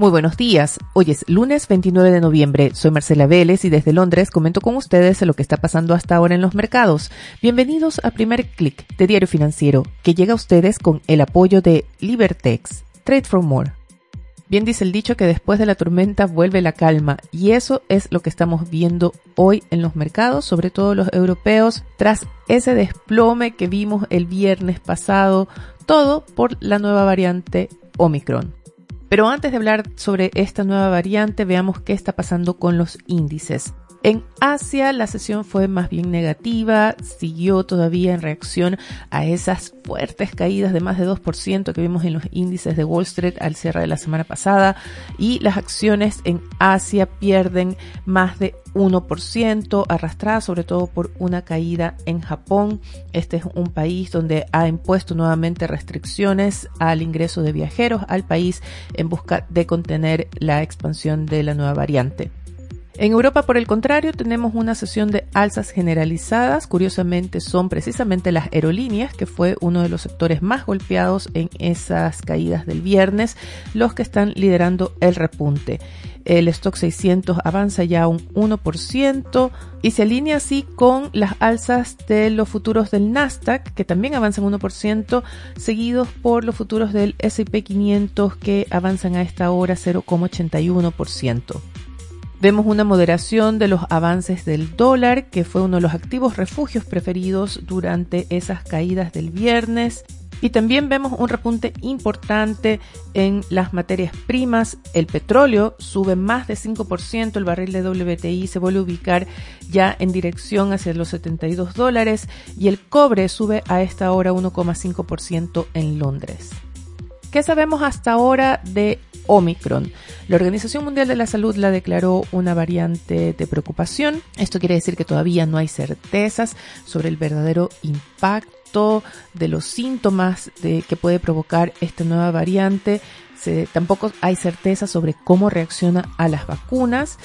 Muy buenos días. Hoy es lunes 29 de noviembre. Soy Marcela Vélez y desde Londres comento con ustedes lo que está pasando hasta ahora en los mercados. Bienvenidos a Primer Click de Diario Financiero, que llega a ustedes con el apoyo de Libertex. Trade for More. Bien dice el dicho que después de la tormenta vuelve la calma y eso es lo que estamos viendo hoy en los mercados, sobre todo los europeos, tras ese desplome que vimos el viernes pasado, todo por la nueva variante Omicron. Pero antes de hablar sobre esta nueva variante, veamos qué está pasando con los índices. En Asia la sesión fue más bien negativa, siguió todavía en reacción a esas fuertes caídas de más de 2% que vimos en los índices de Wall Street al cierre de la semana pasada y las acciones en Asia pierden más de 1%, arrastradas sobre todo por una caída en Japón. Este es un país donde ha impuesto nuevamente restricciones al ingreso de viajeros al país en busca de contener la expansión de la nueva variante. En Europa, por el contrario, tenemos una sesión de alzas generalizadas. Curiosamente, son precisamente las aerolíneas, que fue uno de los sectores más golpeados en esas caídas del viernes, los que están liderando el repunte. El stock 600 avanza ya un 1% y se alinea así con las alzas de los futuros del Nasdaq, que también avanzan 1%, seguidos por los futuros del SP 500 que avanzan a esta hora 0,81%. Vemos una moderación de los avances del dólar, que fue uno de los activos refugios preferidos durante esas caídas del viernes. Y también vemos un repunte importante en las materias primas. El petróleo sube más de 5%, el barril de WTI se vuelve a ubicar ya en dirección hacia los 72 dólares y el cobre sube a esta hora 1,5% en Londres. ¿Qué sabemos hasta ahora de Omicron. La Organización Mundial de la Salud la declaró una variante de preocupación. Esto quiere decir que todavía no hay certezas sobre el verdadero impacto de los síntomas que puede provocar esta nueva variante. tampoco hay certeza sobre cómo reacciona a las vacunas.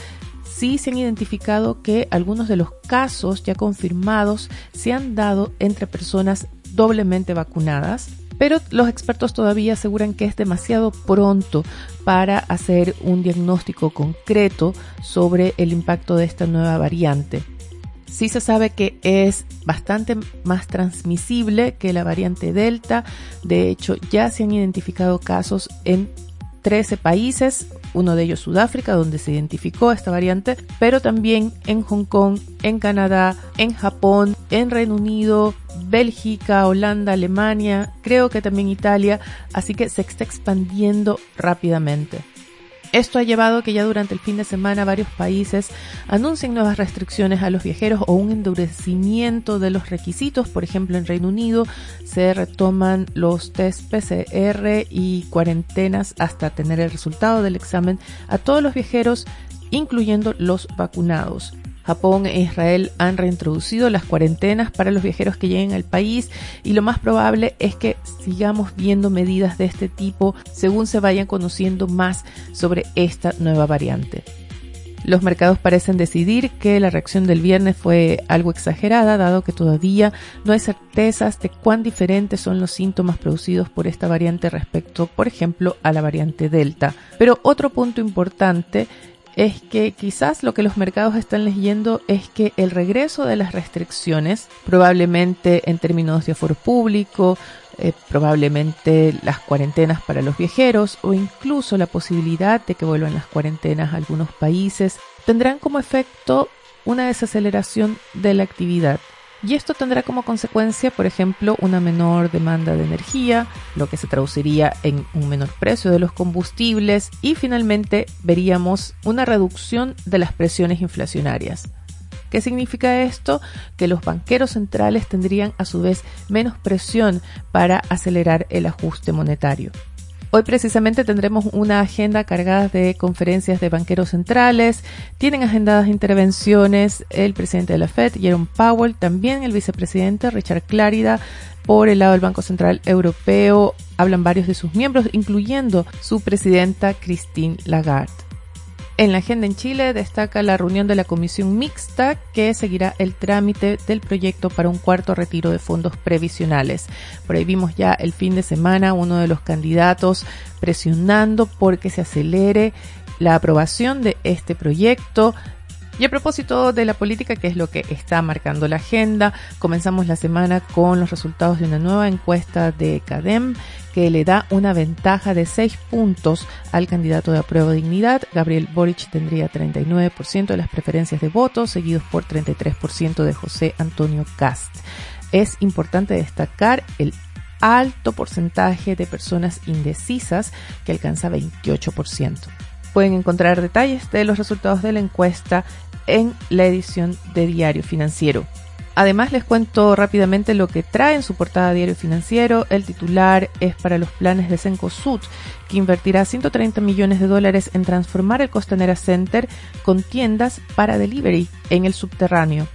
Sí se han identificado que algunos de los casos ya confirmados se han dado entre personas doblemente vacunadas pero los expertos todavía aseguran que es demasiado pronto para hacer un diagnóstico concreto sobre el impacto de esta nueva variante. Sí se sabe que es bastante más transmisible que la variante Delta. De hecho, ya se han identificado casos en 13 países, uno de ellos Sudáfrica, donde se identificó esta variante, pero también en Hong Kong, en Canadá, en Japón, en Reino Unido, Bélgica, Holanda, Alemania, creo que también Italia, así que se está expandiendo rápidamente. Esto ha llevado a que ya durante el fin de semana varios países anuncien nuevas restricciones a los viajeros o un endurecimiento de los requisitos. Por ejemplo, en Reino Unido se retoman los test PCR y cuarentenas hasta tener el resultado del examen a todos los viajeros, incluyendo los vacunados. Japón e Israel han reintroducido las cuarentenas para los viajeros que lleguen al país y lo más probable es que sigamos viendo medidas de este tipo según se vayan conociendo más sobre esta nueva variante. Los mercados parecen decidir que la reacción del viernes fue algo exagerada, dado que todavía no hay certezas de cuán diferentes son los síntomas producidos por esta variante respecto, por ejemplo, a la variante Delta. Pero otro punto importante es que quizás lo que los mercados están leyendo es que el regreso de las restricciones, probablemente en términos de aforo público, eh, probablemente las cuarentenas para los viajeros o incluso la posibilidad de que vuelvan las cuarentenas a algunos países, tendrán como efecto una desaceleración de la actividad y esto tendrá como consecuencia, por ejemplo, una menor demanda de energía, lo que se traduciría en un menor precio de los combustibles y finalmente veríamos una reducción de las presiones inflacionarias. ¿Qué significa esto? Que los banqueros centrales tendrían a su vez menos presión para acelerar el ajuste monetario. Hoy precisamente tendremos una agenda cargada de conferencias de banqueros centrales. Tienen agendadas intervenciones el presidente de la Fed, Jerome Powell, también el vicepresidente Richard Clarida. Por el lado del Banco Central Europeo hablan varios de sus miembros, incluyendo su presidenta Christine Lagarde. En la agenda en Chile destaca la reunión de la comisión mixta que seguirá el trámite del proyecto para un cuarto retiro de fondos previsionales. Por ahí vimos ya el fin de semana uno de los candidatos presionando porque se acelere la aprobación de este proyecto. Y a propósito de la política, que es lo que está marcando la agenda, comenzamos la semana con los resultados de una nueva encuesta de CADEM que le da una ventaja de 6 puntos al candidato de apruebo dignidad. Gabriel Boric tendría 39% de las preferencias de votos, seguidos por 33% de José Antonio Cast. Es importante destacar el alto porcentaje de personas indecisas que alcanza 28%. Pueden encontrar detalles de los resultados de la encuesta en la edición de Diario Financiero. Además les cuento rápidamente lo que trae en su portada Diario Financiero. El titular es para los planes de Cencosud, que invertirá 130 millones de dólares en transformar el Costanera Center con tiendas para delivery en el subterráneo.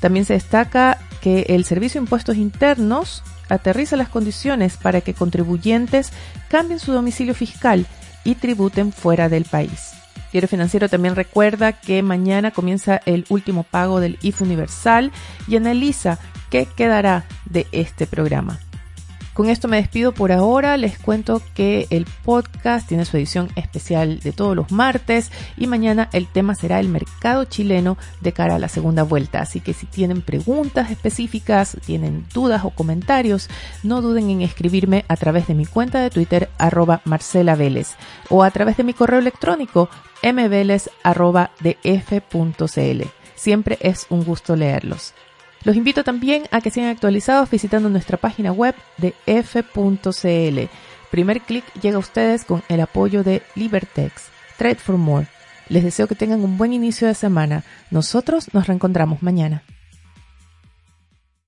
También se destaca que el Servicio de Impuestos Internos aterriza las condiciones para que contribuyentes cambien su domicilio fiscal y tributen fuera del país. Diario Financiero también recuerda que mañana comienza el último pago del IF Universal y analiza qué quedará de este programa. Con esto me despido por ahora. Les cuento que el podcast tiene su edición especial de todos los martes y mañana el tema será el mercado chileno de cara a la segunda vuelta. Así que si tienen preguntas específicas, tienen dudas o comentarios, no duden en escribirme a través de mi cuenta de Twitter arroba Marcela Vélez o a través de mi correo electrónico mveles.df.cl. Siempre es un gusto leerlos. Los invito también a que sean actualizados visitando nuestra página web de f.cl. Primer clic llega a ustedes con el apoyo de Libertex. Trade for More. Les deseo que tengan un buen inicio de semana. Nosotros nos reencontramos mañana.